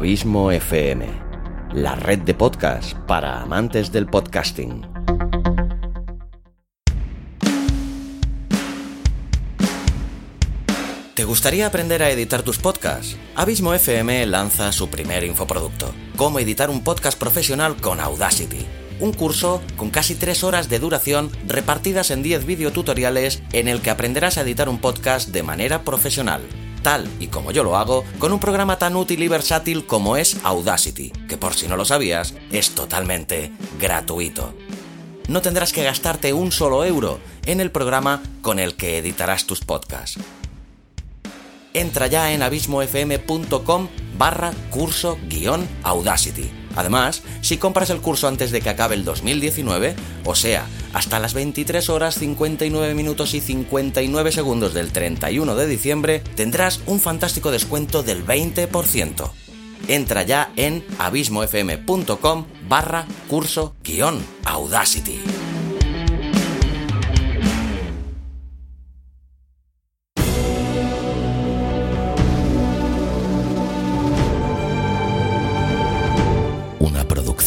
Abismo FM, la red de podcast para amantes del podcasting. ¿Te gustaría aprender a editar tus podcasts? Abismo FM lanza su primer infoproducto, cómo editar un podcast profesional con Audacity. Un curso con casi 3 horas de duración repartidas en 10 videotutoriales en el que aprenderás a editar un podcast de manera profesional tal y como yo lo hago, con un programa tan útil y versátil como es Audacity, que por si no lo sabías, es totalmente gratuito. No tendrás que gastarte un solo euro en el programa con el que editarás tus podcasts. Entra ya en abismofm.com barra curso guion Audacity Además, si compras el curso antes de que acabe el 2019, o sea, hasta las 23 horas 59 minutos y 59 segundos del 31 de diciembre, tendrás un fantástico descuento del 20%. Entra ya en abismofm.com barra curso guion Audacity.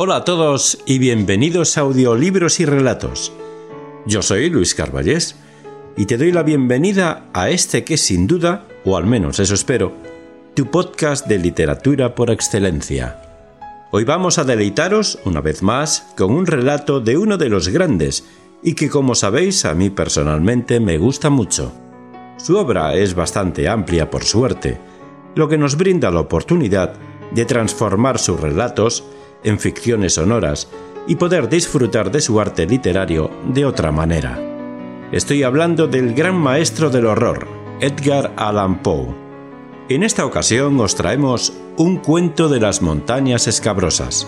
Hola a todos y bienvenidos a Audiolibros y Relatos. Yo soy Luis Carballés y te doy la bienvenida a este que sin duda, o al menos eso espero, tu podcast de literatura por excelencia. Hoy vamos a deleitaros, una vez más, con un relato de uno de los grandes, y que como sabéis a mí personalmente me gusta mucho. Su obra es bastante amplia por suerte, lo que nos brinda la oportunidad de transformar sus relatos en ficciones sonoras y poder disfrutar de su arte literario de otra manera. Estoy hablando del gran maestro del horror, Edgar Allan Poe en esta ocasión os traemos un cuento de las montañas escabrosas.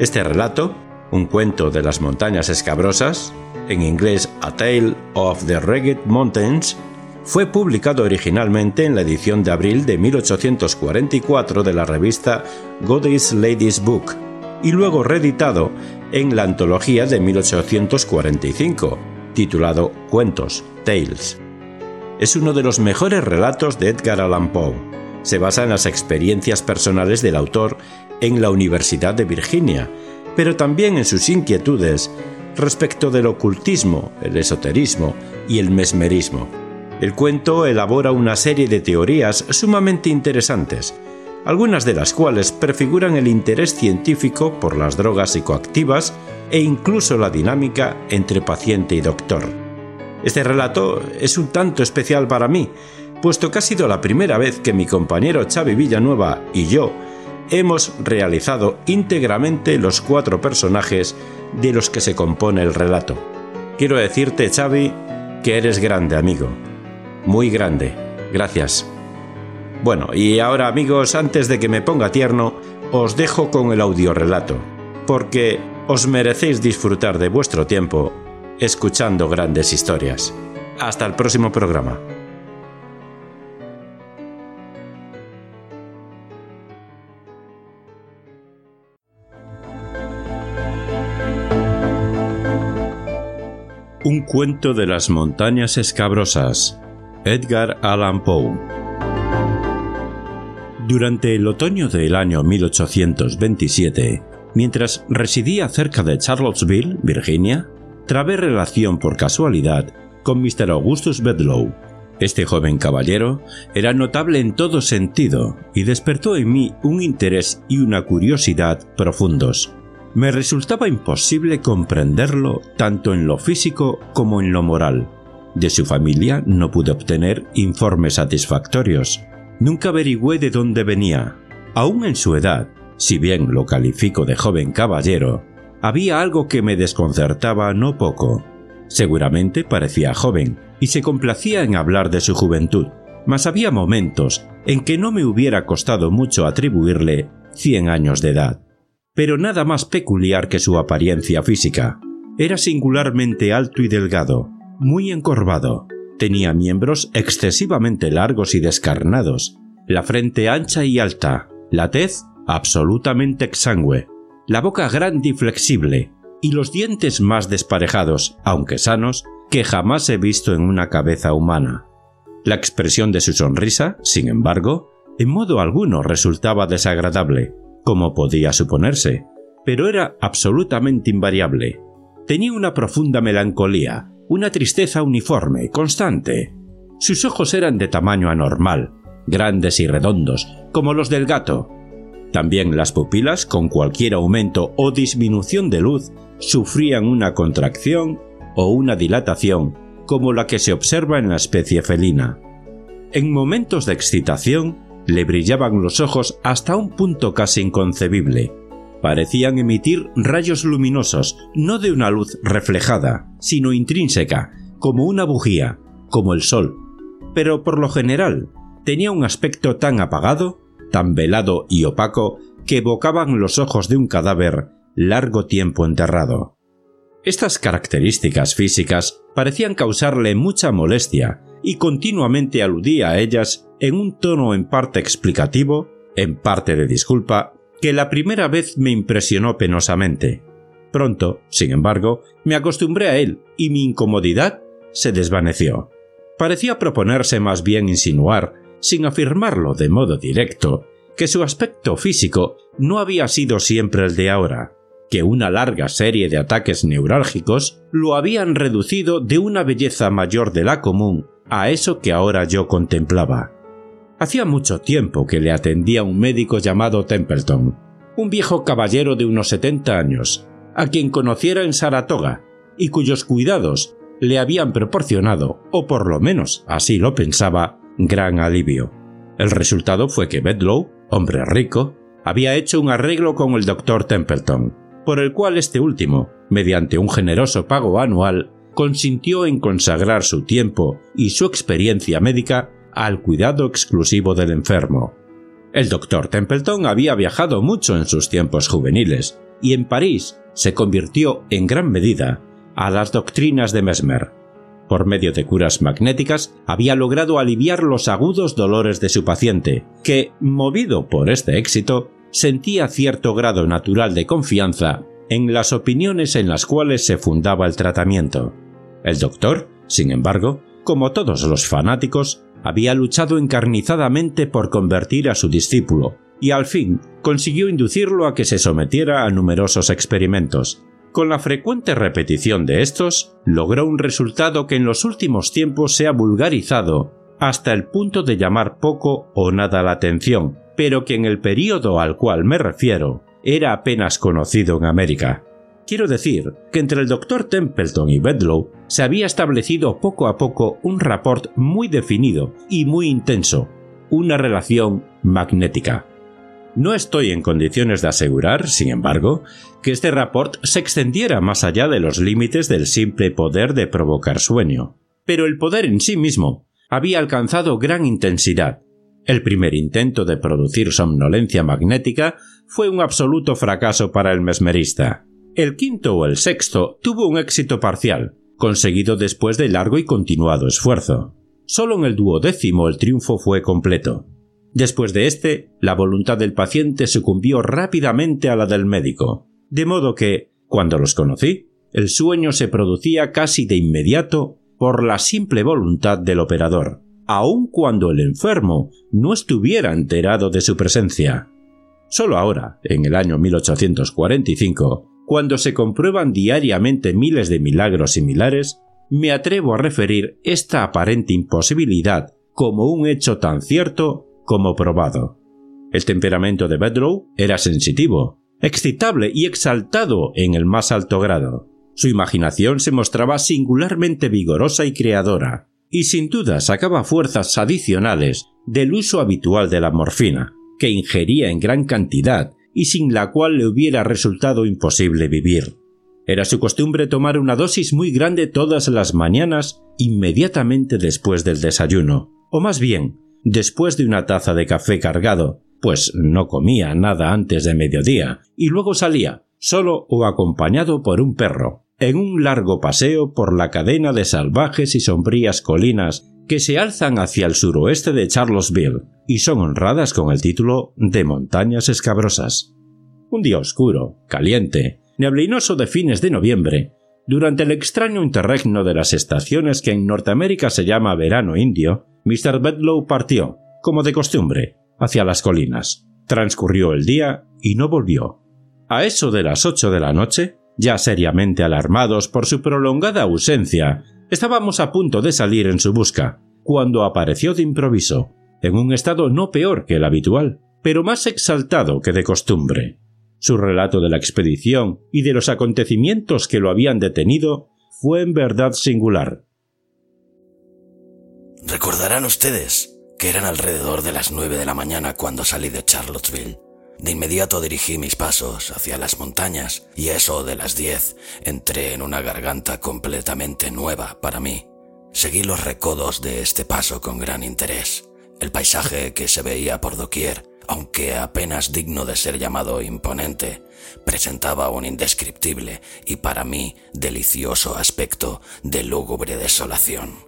Este relato, un cuento de las montañas escabrosas, en inglés A Tale of the Ragged Mountains, fue publicado originalmente en la edición de abril de 1844 de la revista Goddess Ladies Book y luego reeditado en la antología de 1845, titulado Cuentos, Tales es uno de los mejores relatos de Edgar Allan Poe. Se basa en las experiencias personales del autor en la Universidad de Virginia, pero también en sus inquietudes respecto del ocultismo, el esoterismo y el mesmerismo. El cuento elabora una serie de teorías sumamente interesantes, algunas de las cuales prefiguran el interés científico por las drogas psicoactivas e incluso la dinámica entre paciente y doctor. Este relato es un tanto especial para mí, puesto que ha sido la primera vez que mi compañero Xavi Villanueva y yo hemos realizado íntegramente los cuatro personajes de los que se compone el relato. Quiero decirte, Xavi, que eres grande, amigo. Muy grande. Gracias. Bueno, y ahora amigos, antes de que me ponga tierno, os dejo con el audiorelato, porque os merecéis disfrutar de vuestro tiempo escuchando grandes historias. Hasta el próximo programa. Un cuento de las montañas escabrosas. Edgar Allan Poe. Durante el otoño del año 1827, mientras residía cerca de Charlottesville, Virginia, trabé relación por casualidad con Mr. Augustus Bedlow. Este joven caballero era notable en todo sentido y despertó en mí un interés y una curiosidad profundos. Me resultaba imposible comprenderlo tanto en lo físico como en lo moral. De su familia no pude obtener informes satisfactorios. Nunca averigüé de dónde venía, Aún en su edad, si bien lo califico de joven caballero, había algo que me desconcertaba no poco. Seguramente parecía joven y se complacía en hablar de su juventud, mas había momentos en que no me hubiera costado mucho atribuirle cien años de edad. Pero nada más peculiar que su apariencia física. Era singularmente alto y delgado, muy encorvado. Tenía miembros excesivamente largos y descarnados, la frente ancha y alta, la tez absolutamente exangüe, la boca grande y flexible, y los dientes más desparejados, aunque sanos, que jamás he visto en una cabeza humana. La expresión de su sonrisa, sin embargo, en modo alguno resultaba desagradable, como podía suponerse, pero era absolutamente invariable. Tenía una profunda melancolía, una tristeza uniforme, constante. Sus ojos eran de tamaño anormal, grandes y redondos, como los del gato, también las pupilas, con cualquier aumento o disminución de luz, sufrían una contracción o una dilatación, como la que se observa en la especie felina. En momentos de excitación, le brillaban los ojos hasta un punto casi inconcebible. Parecían emitir rayos luminosos, no de una luz reflejada, sino intrínseca, como una bujía, como el sol. Pero por lo general, tenía un aspecto tan apagado tan velado y opaco que evocaban los ojos de un cadáver largo tiempo enterrado. Estas características físicas parecían causarle mucha molestia y continuamente aludía a ellas en un tono en parte explicativo, en parte de disculpa, que la primera vez me impresionó penosamente. Pronto, sin embargo, me acostumbré a él y mi incomodidad se desvaneció. Parecía proponerse más bien insinuar sin afirmarlo de modo directo, que su aspecto físico no había sido siempre el de ahora, que una larga serie de ataques neurálgicos lo habían reducido de una belleza mayor de la común a eso que ahora yo contemplaba. Hacía mucho tiempo que le atendía un médico llamado Templeton, un viejo caballero de unos setenta años, a quien conociera en Saratoga, y cuyos cuidados le habían proporcionado, o por lo menos así lo pensaba, gran alivio. El resultado fue que Bedlow, hombre rico, había hecho un arreglo con el doctor Templeton, por el cual este último, mediante un generoso pago anual, consintió en consagrar su tiempo y su experiencia médica al cuidado exclusivo del enfermo. El doctor Templeton había viajado mucho en sus tiempos juveniles, y en París se convirtió en gran medida a las doctrinas de Mesmer, por medio de curas magnéticas, había logrado aliviar los agudos dolores de su paciente, que, movido por este éxito, sentía cierto grado natural de confianza en las opiniones en las cuales se fundaba el tratamiento. El doctor, sin embargo, como todos los fanáticos, había luchado encarnizadamente por convertir a su discípulo, y al fin consiguió inducirlo a que se sometiera a numerosos experimentos, con la frecuente repetición de estos, logró un resultado que en los últimos tiempos se ha vulgarizado hasta el punto de llamar poco o nada la atención, pero que en el período al cual me refiero era apenas conocido en América. Quiero decir que entre el doctor Templeton y Bedlow se había establecido poco a poco un rapport muy definido y muy intenso, una relación magnética. No estoy en condiciones de asegurar, sin embargo, que este rapport se extendiera más allá de los límites del simple poder de provocar sueño. Pero el poder en sí mismo había alcanzado gran intensidad. El primer intento de producir somnolencia magnética fue un absoluto fracaso para el mesmerista. El quinto o el sexto tuvo un éxito parcial, conseguido después de largo y continuado esfuerzo. Solo en el duodécimo el triunfo fue completo. Después de este, la voluntad del paciente sucumbió rápidamente a la del médico, de modo que, cuando los conocí, el sueño se producía casi de inmediato por la simple voluntad del operador, aun cuando el enfermo no estuviera enterado de su presencia. Solo ahora, en el año 1845, cuando se comprueban diariamente miles de milagros similares, me atrevo a referir esta aparente imposibilidad como un hecho tan cierto como probado. El temperamento de Bedlow era sensitivo, excitable y exaltado en el más alto grado. Su imaginación se mostraba singularmente vigorosa y creadora, y sin duda sacaba fuerzas adicionales del uso habitual de la morfina, que ingería en gran cantidad y sin la cual le hubiera resultado imposible vivir. Era su costumbre tomar una dosis muy grande todas las mañanas inmediatamente después del desayuno, o más bien, después de una taza de café cargado, pues no comía nada antes de mediodía, y luego salía, solo o acompañado por un perro, en un largo paseo por la cadena de salvajes y sombrías colinas que se alzan hacia el suroeste de Charlottesville y son honradas con el título de Montañas Escabrosas. Un día oscuro, caliente, neblinoso de fines de noviembre, durante el extraño interregno de las estaciones que en Norteamérica se llama verano indio, Mr. Bedlow partió, como de costumbre, hacia las colinas. Transcurrió el día y no volvió. A eso de las ocho de la noche, ya seriamente alarmados por su prolongada ausencia, estábamos a punto de salir en su busca, cuando apareció de improviso, en un estado no peor que el habitual, pero más exaltado que de costumbre. Su relato de la expedición y de los acontecimientos que lo habían detenido fue en verdad singular. Recordarán ustedes que eran alrededor de las nueve de la mañana cuando salí de Charlottesville. De inmediato dirigí mis pasos hacia las montañas y eso de las diez entré en una garganta completamente nueva para mí. Seguí los recodos de este paso con gran interés. El paisaje que se veía por doquier, aunque apenas digno de ser llamado imponente, presentaba un indescriptible y para mí delicioso aspecto de lúgubre desolación.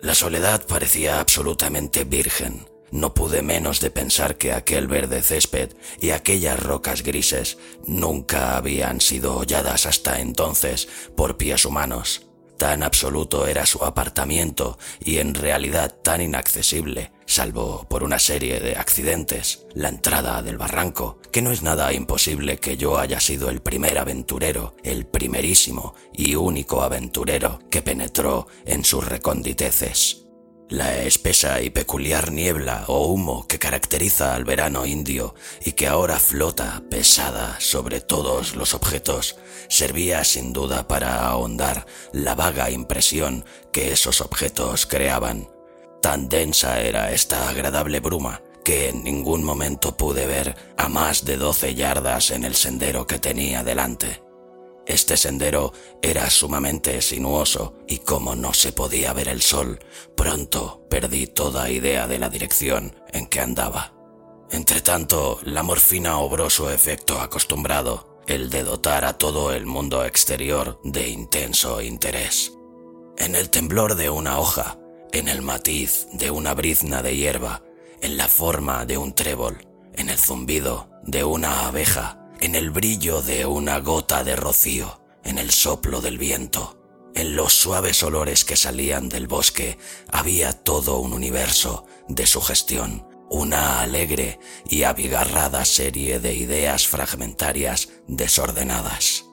La soledad parecía absolutamente virgen, no pude menos de pensar que aquel verde césped y aquellas rocas grises nunca habían sido holladas hasta entonces por pies humanos. Tan absoluto era su apartamiento y en realidad tan inaccesible, salvo por una serie de accidentes, la entrada del barranco, que no es nada imposible que yo haya sido el primer aventurero, el primerísimo y único aventurero que penetró en sus reconditeces. La espesa y peculiar niebla o humo que caracteriza al verano indio y que ahora flota pesada sobre todos los objetos servía sin duda para ahondar la vaga impresión que esos objetos creaban. Tan densa era esta agradable bruma que en ningún momento pude ver a más de doce yardas en el sendero que tenía delante. Este sendero era sumamente sinuoso y como no se podía ver el sol, pronto perdí toda idea de la dirección en que andaba. Entretanto, la morfina obró su efecto acostumbrado, el de dotar a todo el mundo exterior de intenso interés. En el temblor de una hoja, en el matiz de una brizna de hierba, en la forma de un trébol, en el zumbido de una abeja, en el brillo de una gota de rocío, en el soplo del viento, en los suaves olores que salían del bosque, había todo un universo de sugestión, una alegre y abigarrada serie de ideas fragmentarias desordenadas.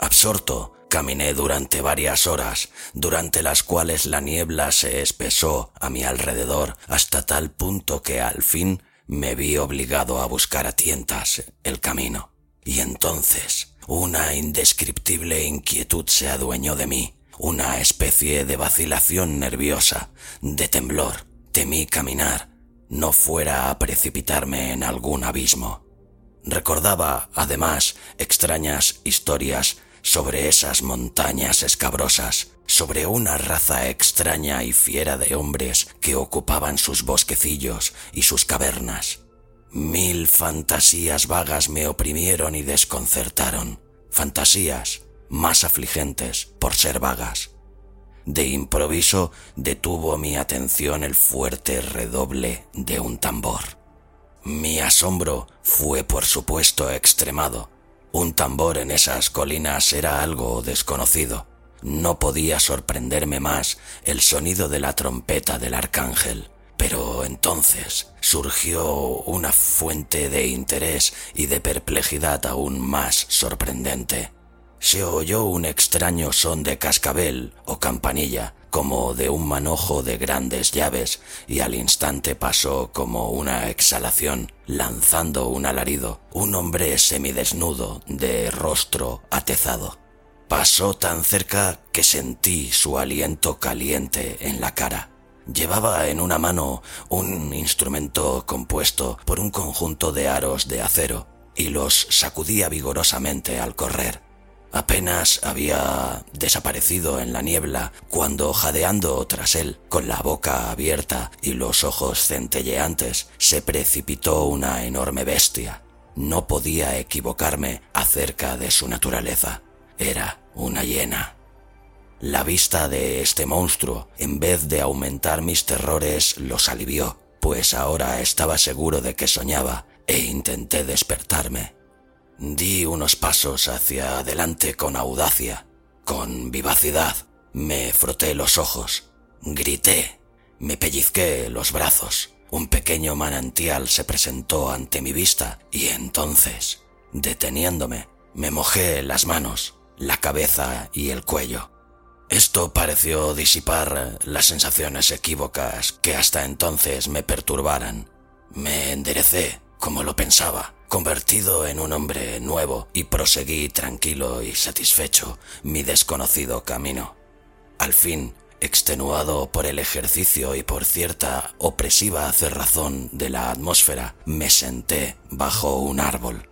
Absorto, caminé durante varias horas, durante las cuales la niebla se espesó a mi alrededor hasta tal punto que al fin me vi obligado a buscar a tientas el camino. Y entonces una indescriptible inquietud se adueñó de mí, una especie de vacilación nerviosa, de temblor. Temí caminar, no fuera a precipitarme en algún abismo. Recordaba, además, extrañas historias sobre esas montañas escabrosas, sobre una raza extraña y fiera de hombres que ocupaban sus bosquecillos y sus cavernas. Mil fantasías vagas me oprimieron y desconcertaron, fantasías más afligentes por ser vagas. De improviso detuvo mi atención el fuerte redoble de un tambor. Mi asombro fue por supuesto extremado. Un tambor en esas colinas era algo desconocido. No podía sorprenderme más el sonido de la trompeta del arcángel. Pero entonces surgió una fuente de interés y de perplejidad aún más sorprendente. Se oyó un extraño son de cascabel o campanilla, como de un manojo de grandes llaves, y al instante pasó como una exhalación, lanzando un alarido, un hombre semidesnudo, de rostro atezado. Pasó tan cerca que sentí su aliento caliente en la cara Llevaba en una mano un instrumento compuesto por un conjunto de aros de acero y los sacudía vigorosamente al correr. Apenas había desaparecido en la niebla cuando, jadeando tras él, con la boca abierta y los ojos centelleantes, se precipitó una enorme bestia. No podía equivocarme acerca de su naturaleza. Era una hiena. La vista de este monstruo, en vez de aumentar mis terrores, los alivió, pues ahora estaba seguro de que soñaba e intenté despertarme. Di unos pasos hacia adelante con audacia, con vivacidad. Me froté los ojos, grité, me pellizqué los brazos. Un pequeño manantial se presentó ante mi vista y entonces, deteniéndome, me mojé las manos, la cabeza y el cuello. Esto pareció disipar las sensaciones equívocas que hasta entonces me perturbaran. Me enderecé, como lo pensaba, convertido en un hombre nuevo y proseguí tranquilo y satisfecho mi desconocido camino. Al fin, extenuado por el ejercicio y por cierta opresiva cerrazón de la atmósfera, me senté bajo un árbol.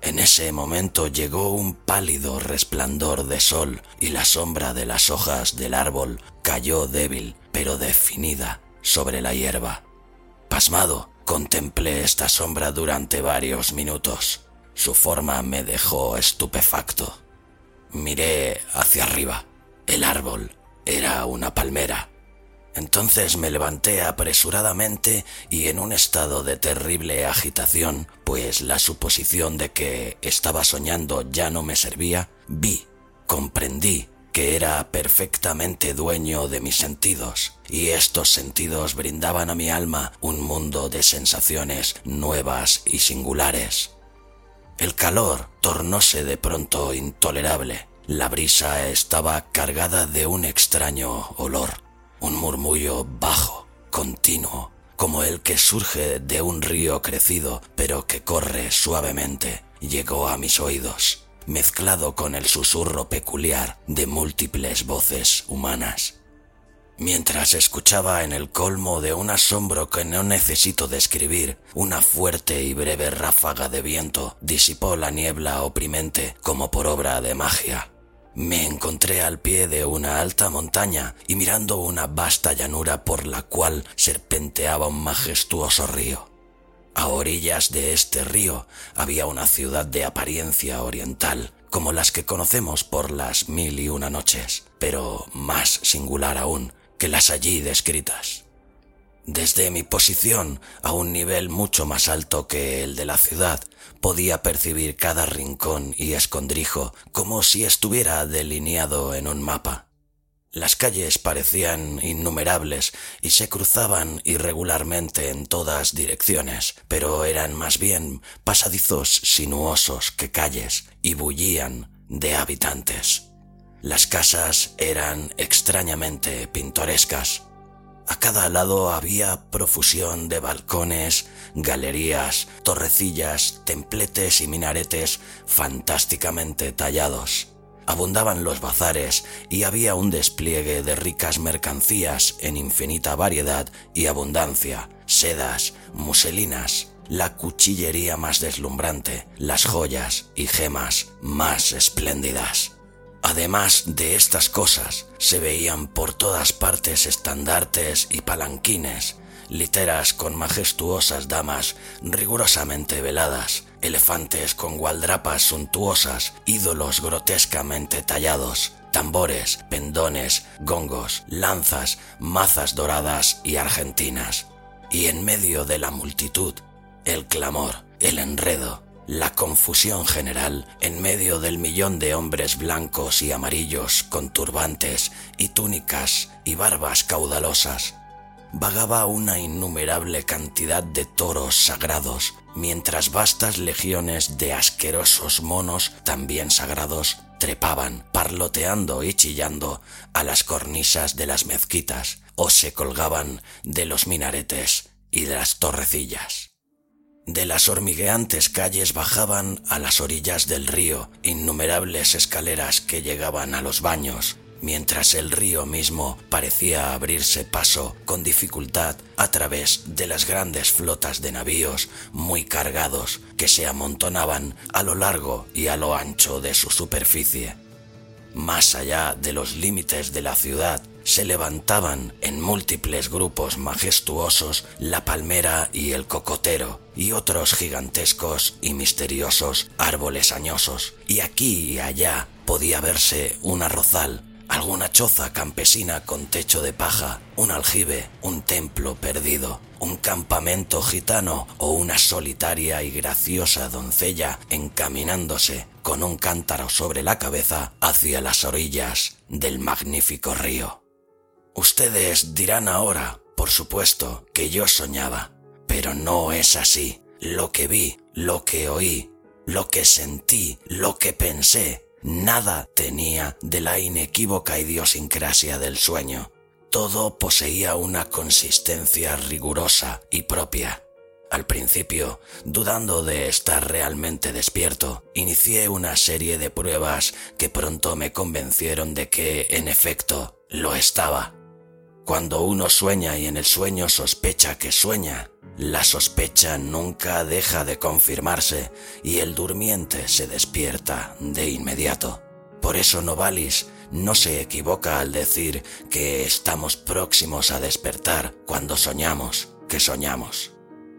En ese momento llegó un pálido resplandor de sol y la sombra de las hojas del árbol cayó débil pero definida sobre la hierba. Pasmado, Contemplé esta sombra durante varios minutos. Su forma me dejó estupefacto. Miré hacia arriba. El árbol era una palmera. Entonces me levanté apresuradamente y en un estado de terrible agitación, pues la suposición de que estaba soñando ya no me servía, vi, comprendí que era perfectamente dueño de mis sentidos, y estos sentidos brindaban a mi alma un mundo de sensaciones nuevas y singulares. El calor tornóse de pronto intolerable. La brisa estaba cargada de un extraño olor, un murmullo bajo, continuo, como el que surge de un río crecido, pero que corre suavemente, llegó a mis oídos mezclado con el susurro peculiar de múltiples voces humanas. Mientras escuchaba en el colmo de un asombro que no necesito describir, una fuerte y breve ráfaga de viento disipó la niebla oprimente como por obra de magia. Me encontré al pie de una alta montaña y mirando una vasta llanura por la cual serpenteaba un majestuoso río. A orillas de este río había una ciudad de apariencia oriental, como las que conocemos por las mil y una noches, pero más singular aún que las allí descritas. Desde mi posición, a un nivel mucho más alto que el de la ciudad, podía percibir cada rincón y escondrijo como si estuviera delineado en un mapa. Las calles parecían innumerables y se cruzaban irregularmente en todas direcciones, pero eran más bien pasadizos sinuosos que calles y bullían de habitantes. Las casas eran extrañamente pintorescas. A cada lado había profusión de balcones, galerías, torrecillas, templetes y minaretes fantásticamente tallados abundaban los bazares y había un despliegue de ricas mercancías en infinita variedad y abundancia, sedas, muselinas, la cuchillería más deslumbrante, las joyas y gemas más espléndidas. Además de estas cosas, se veían por todas partes estandartes y palanquines, literas con majestuosas damas rigurosamente veladas, elefantes con gualdrapas suntuosas, ídolos grotescamente tallados, tambores, pendones, gongos, lanzas, mazas doradas y argentinas. Y en medio de la multitud, el clamor, el enredo, la confusión general en medio del millón de hombres blancos y amarillos con turbantes y túnicas y barbas caudalosas, vagaba una innumerable cantidad de toros sagrados, mientras vastas legiones de asquerosos monos, también sagrados, trepaban, parloteando y chillando a las cornisas de las mezquitas o se colgaban de los minaretes y de las torrecillas. De las hormigueantes calles bajaban a las orillas del río innumerables escaleras que llegaban a los baños, mientras el río mismo parecía abrirse paso con dificultad a través de las grandes flotas de navíos muy cargados que se amontonaban a lo largo y a lo ancho de su superficie. Más allá de los límites de la ciudad se levantaban en múltiples grupos majestuosos la palmera y el cocotero y otros gigantescos y misteriosos árboles añosos, y aquí y allá podía verse un arrozal, alguna choza campesina con techo de paja, un aljibe, un templo perdido, un campamento gitano o una solitaria y graciosa doncella encaminándose con un cántaro sobre la cabeza hacia las orillas del magnífico río. Ustedes dirán ahora, por supuesto, que yo soñaba, pero no es así. Lo que vi, lo que oí, lo que sentí, lo que pensé, nada tenía de la inequívoca idiosincrasia del sueño. Todo poseía una consistencia rigurosa y propia. Al principio, dudando de estar realmente despierto, inicié una serie de pruebas que pronto me convencieron de que, en efecto, lo estaba. Cuando uno sueña y en el sueño sospecha que sueña, la sospecha nunca deja de confirmarse y el durmiente se despierta de inmediato. Por eso Novalis no se equivoca al decir que estamos próximos a despertar cuando soñamos que soñamos.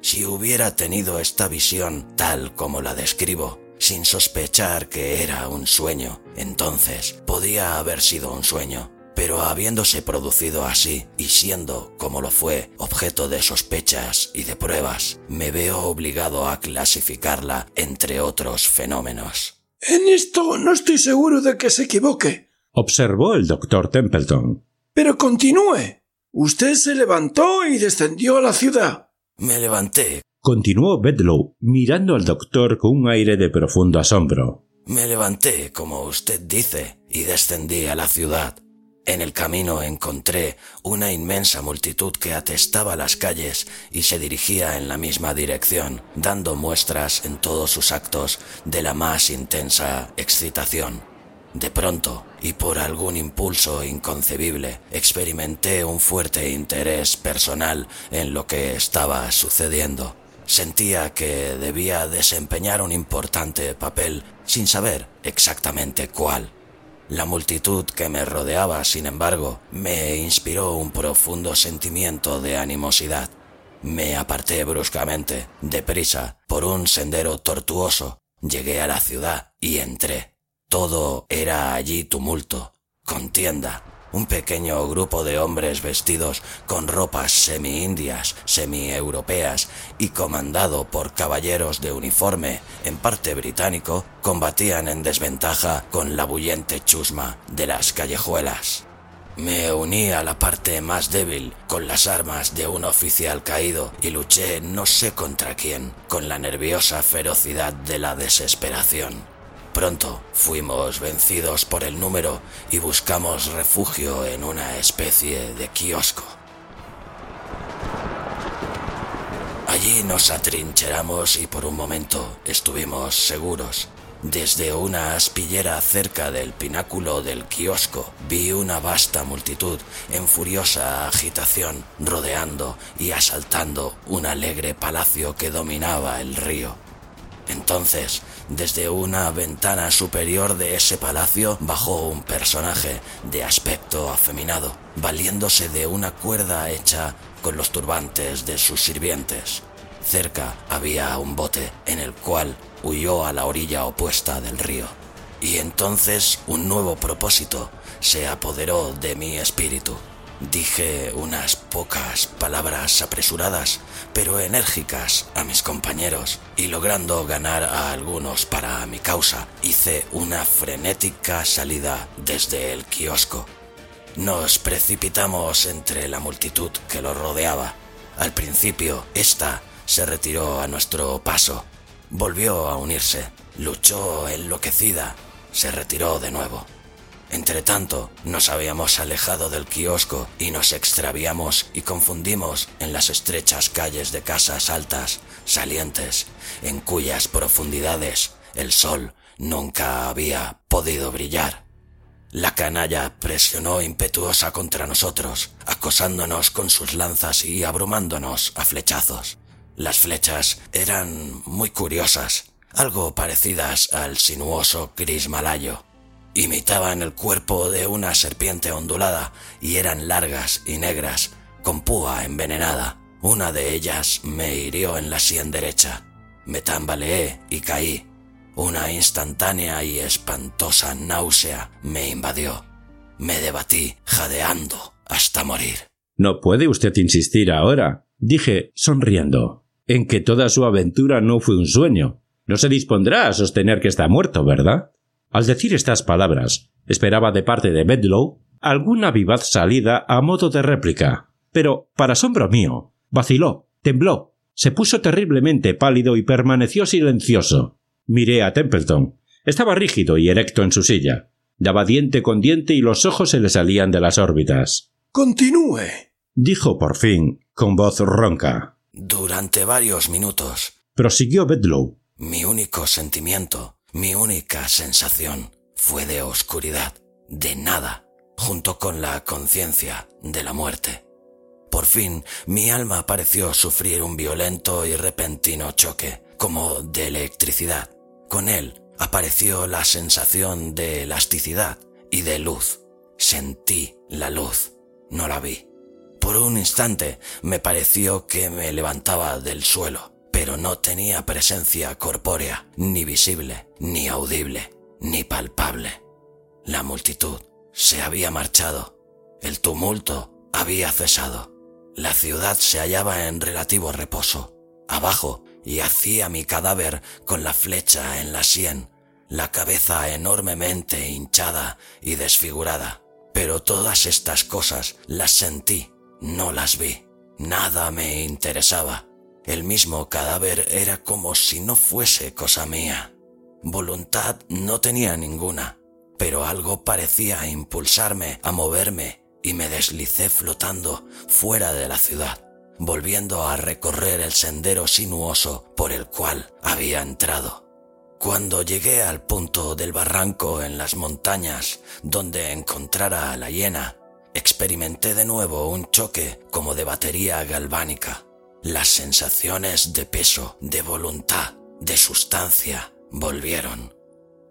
Si hubiera tenido esta visión tal como la describo, sin sospechar que era un sueño, entonces podía haber sido un sueño pero habiéndose producido así y siendo, como lo fue, objeto de sospechas y de pruebas, me veo obligado a clasificarla entre otros fenómenos. En esto no estoy seguro de que se equivoque, observó el doctor Templeton. Pero continúe. Usted se levantó y descendió a la ciudad. Me levanté, continuó Bedlow, mirando al doctor con un aire de profundo asombro. Me levanté, como usted dice, y descendí a la ciudad. En el camino encontré una inmensa multitud que atestaba las calles y se dirigía en la misma dirección, dando muestras en todos sus actos de la más intensa excitación. De pronto, y por algún impulso inconcebible, experimenté un fuerte interés personal en lo que estaba sucediendo. Sentía que debía desempeñar un importante papel sin saber exactamente cuál. La multitud que me rodeaba, sin embargo, me inspiró un profundo sentimiento de animosidad. Me aparté bruscamente, deprisa, por un sendero tortuoso. Llegué a la ciudad y entré. Todo era allí tumulto, contienda, un pequeño grupo de hombres vestidos con ropas semi-indias, semi-europeas y comandado por caballeros de uniforme, en parte británico, combatían en desventaja con la bullente chusma de las callejuelas. Me uní a la parte más débil con las armas de un oficial caído y luché no sé contra quién, con la nerviosa ferocidad de la desesperación. Pronto fuimos vencidos por el número y buscamos refugio en una especie de kiosco. Allí nos atrincheramos y por un momento estuvimos seguros. Desde una aspillera cerca del pináculo del kiosco vi una vasta multitud en furiosa agitación rodeando y asaltando un alegre palacio que dominaba el río. Entonces, desde una ventana superior de ese palacio bajó un personaje de aspecto afeminado, valiéndose de una cuerda hecha con los turbantes de sus sirvientes. Cerca había un bote en el cual huyó a la orilla opuesta del río. Y entonces un nuevo propósito se apoderó de mi espíritu. Dije unas pocas palabras apresuradas, pero enérgicas a mis compañeros, y logrando ganar a algunos para mi causa, hice una frenética salida desde el kiosco. Nos precipitamos entre la multitud que lo rodeaba. Al principio, esta se retiró a nuestro paso, volvió a unirse, luchó enloquecida, se retiró de nuevo. Entretanto, nos habíamos alejado del kiosco y nos extraviamos y confundimos en las estrechas calles de casas altas, salientes, en cuyas profundidades el sol nunca había podido brillar. La canalla presionó impetuosa contra nosotros, acosándonos con sus lanzas y abrumándonos a flechazos. Las flechas eran muy curiosas, algo parecidas al sinuoso gris malayo. Imitaban el cuerpo de una serpiente ondulada y eran largas y negras, con púa envenenada. Una de ellas me hirió en la sien derecha. Me tambaleé y caí, una instantánea y espantosa náusea me invadió. Me debatí, jadeando, hasta morir. No puede usted insistir ahora, dije, sonriendo, en que toda su aventura no fue un sueño. No se dispondrá a sostener que está muerto, ¿verdad? Al decir estas palabras, esperaba de parte de Bedlow alguna vivaz salida a modo de réplica. Pero, para asombro mío, vaciló, tembló, se puso terriblemente pálido y permaneció silencioso. Miré a Templeton. Estaba rígido y erecto en su silla. Daba diente con diente y los ojos se le salían de las órbitas. Continúe. dijo por fin, con voz ronca. Durante varios minutos. Prosiguió Bedlow. Mi único sentimiento, mi única sensación, fue de oscuridad, de nada, junto con la conciencia de la muerte. Por fin, mi alma pareció sufrir un violento y repentino choque, como de electricidad. Con él apareció la sensación de elasticidad y de luz. Sentí la luz, no la vi. Por un instante me pareció que me levantaba del suelo, pero no tenía presencia corpórea, ni visible, ni audible, ni palpable. La multitud se había marchado, el tumulto había cesado, la ciudad se hallaba en relativo reposo. Abajo y hacía mi cadáver con la flecha en la sien, la cabeza enormemente hinchada y desfigurada. Pero todas estas cosas las sentí, no las vi. Nada me interesaba. El mismo cadáver era como si no fuese cosa mía. Voluntad no tenía ninguna, pero algo parecía impulsarme a moverme y me deslicé flotando fuera de la ciudad volviendo a recorrer el sendero sinuoso por el cual había entrado. Cuando llegué al punto del barranco en las montañas donde encontrara a la hiena, experimenté de nuevo un choque como de batería galvánica. Las sensaciones de peso, de voluntad, de sustancia volvieron.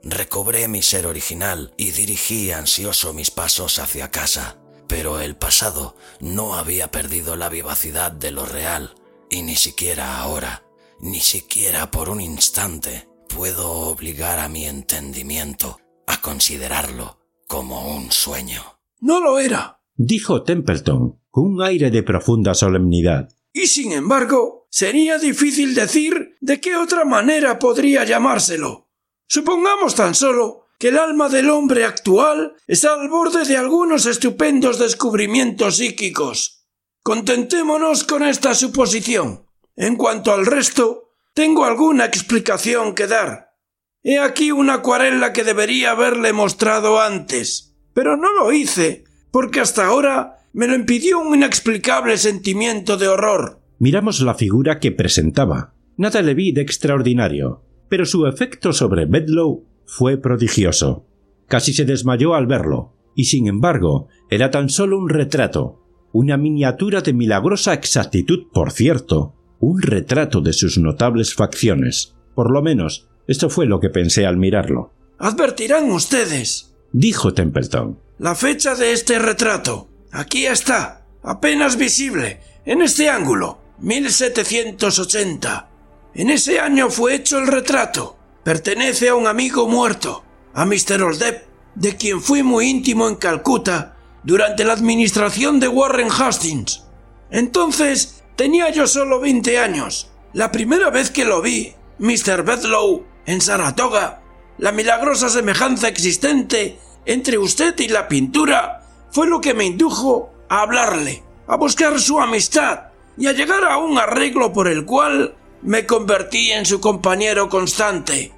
Recobré mi ser original y dirigí ansioso mis pasos hacia casa. Pero el pasado no había perdido la vivacidad de lo real, y ni siquiera ahora, ni siquiera por un instante, puedo obligar a mi entendimiento a considerarlo como un sueño. No lo era, dijo Templeton, con un aire de profunda solemnidad. Y sin embargo, sería difícil decir de qué otra manera podría llamárselo. Supongamos tan solo que el alma del hombre actual está al borde de algunos estupendos descubrimientos psíquicos. Contentémonos con esta suposición. En cuanto al resto, tengo alguna explicación que dar. He aquí una acuarela que debería haberle mostrado antes, pero no lo hice, porque hasta ahora me lo impidió un inexplicable sentimiento de horror. Miramos la figura que presentaba. Nada le vi de extraordinario, pero su efecto sobre Bedlow fue prodigioso. Casi se desmayó al verlo, y sin embargo era tan solo un retrato, una miniatura de milagrosa exactitud, por cierto, un retrato de sus notables facciones. Por lo menos, esto fue lo que pensé al mirarlo. Advertirán ustedes, dijo Templeton. La fecha de este retrato. Aquí está, apenas visible, en este ángulo, 1780. En ese año fue hecho el retrato. Pertenece a un amigo muerto, a Mr. Oldep, de quien fui muy íntimo en Calcuta durante la administración de Warren Hastings. Entonces tenía yo solo 20 años. La primera vez que lo vi, Mr. Bedlow, en Saratoga, la milagrosa semejanza existente entre usted y la pintura fue lo que me indujo a hablarle, a buscar su amistad y a llegar a un arreglo por el cual me convertí en su compañero constante.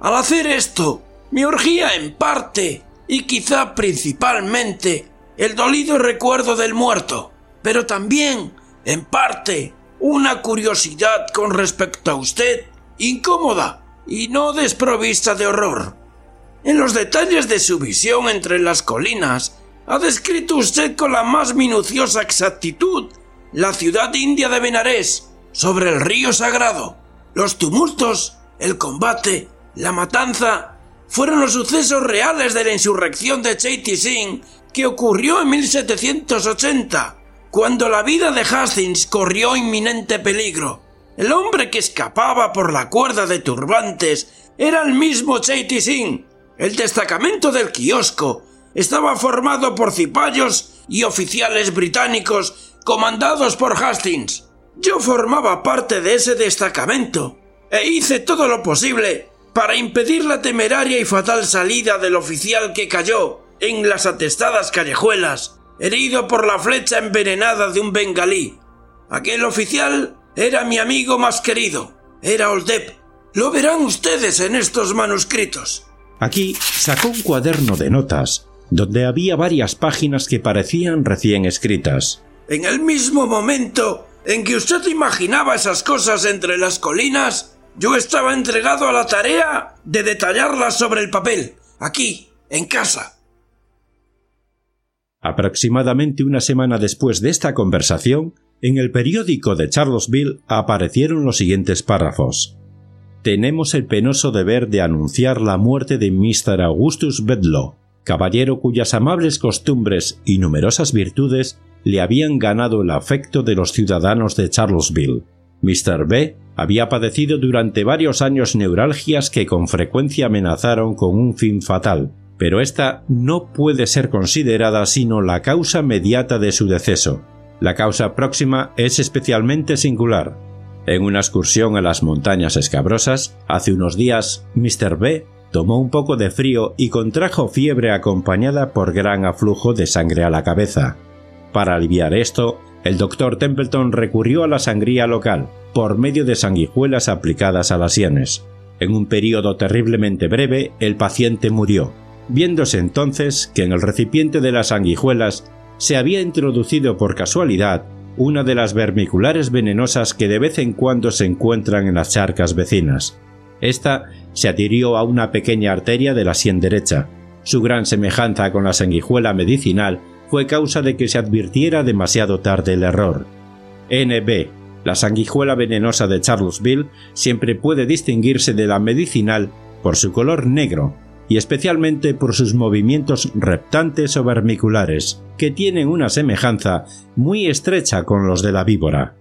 Al hacer esto, me urgía en parte, y quizá principalmente, el dolido recuerdo del muerto, pero también, en parte, una curiosidad con respecto a usted, incómoda y no desprovista de horror. En los detalles de su visión entre las colinas, ha descrito usted con la más minuciosa exactitud la ciudad india de Benarés, sobre el río sagrado. Los tumultos, el combate, la matanza, fueron los sucesos reales de la insurrección de Chaiti Singh que ocurrió en 1780, cuando la vida de Hastings corrió inminente peligro. El hombre que escapaba por la cuerda de turbantes era el mismo Chaiti Singh. El destacamento del kiosco estaba formado por cipayos y oficiales británicos comandados por Hastings. Yo formaba parte de ese destacamento e hice todo lo posible para impedir la temeraria y fatal salida del oficial que cayó en las atestadas callejuelas, herido por la flecha envenenada de un bengalí. Aquel oficial era mi amigo más querido, era Oldep. Lo verán ustedes en estos manuscritos. Aquí sacó un cuaderno de notas, donde había varias páginas que parecían recién escritas. En el mismo momento en que usted imaginaba esas cosas entre las colinas, yo estaba entregado a la tarea de detallarlas sobre el papel, aquí, en casa. Aproximadamente una semana después de esta conversación, en el periódico de Charlottesville aparecieron los siguientes párrafos. Tenemos el penoso deber de anunciar la muerte de Mr. Augustus Bedlow, caballero cuyas amables costumbres y numerosas virtudes le habían ganado el afecto de los ciudadanos de Charlottesville. Mr. B había padecido durante varios años neuralgias que con frecuencia amenazaron con un fin fatal, pero esta no puede ser considerada sino la causa mediata de su deceso. La causa próxima es especialmente singular. En una excursión a las montañas escabrosas, hace unos días, Mr. B tomó un poco de frío y contrajo fiebre acompañada por gran aflujo de sangre a la cabeza. Para aliviar esto, el doctor Templeton recurrió a la sangría local, por medio de sanguijuelas aplicadas a las sienes. En un periodo terriblemente breve, el paciente murió, viéndose entonces que en el recipiente de las sanguijuelas se había introducido por casualidad una de las vermiculares venenosas que de vez en cuando se encuentran en las charcas vecinas. Esta se adhirió a una pequeña arteria de la sien derecha. Su gran semejanza con la sanguijuela medicinal fue causa de que se advirtiera demasiado tarde el error. NB, la sanguijuela venenosa de Charlesville, siempre puede distinguirse de la medicinal por su color negro, y especialmente por sus movimientos reptantes o vermiculares, que tienen una semejanza muy estrecha con los de la víbora.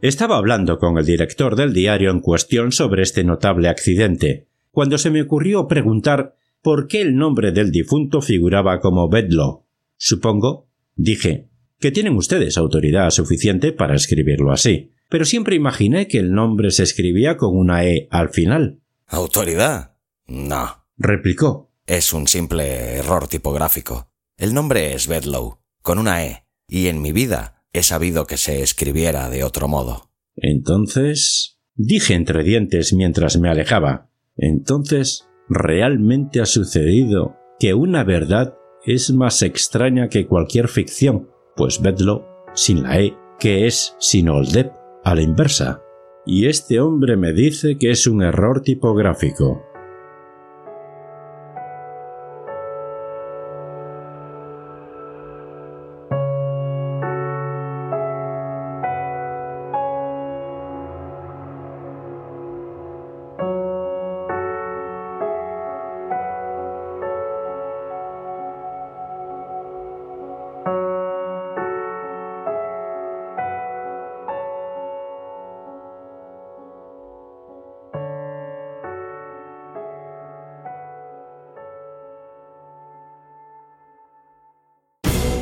Estaba hablando con el director del diario en cuestión sobre este notable accidente, cuando se me ocurrió preguntar por qué el nombre del difunto figuraba como Bedlow. Supongo, dije, que tienen ustedes autoridad suficiente para escribirlo así, pero siempre imaginé que el nombre se escribía con una E al final. ¿Autoridad? No replicó. Es un simple error tipográfico. El nombre es Bedlow, con una E, y en mi vida he sabido que se escribiera de otro modo. Entonces. dije entre dientes mientras me alejaba. Entonces, realmente ha sucedido que una verdad es más extraña que cualquier ficción, pues Bedlow, sin la E, que es sin Oldep, a la inversa. Y este hombre me dice que es un error tipográfico.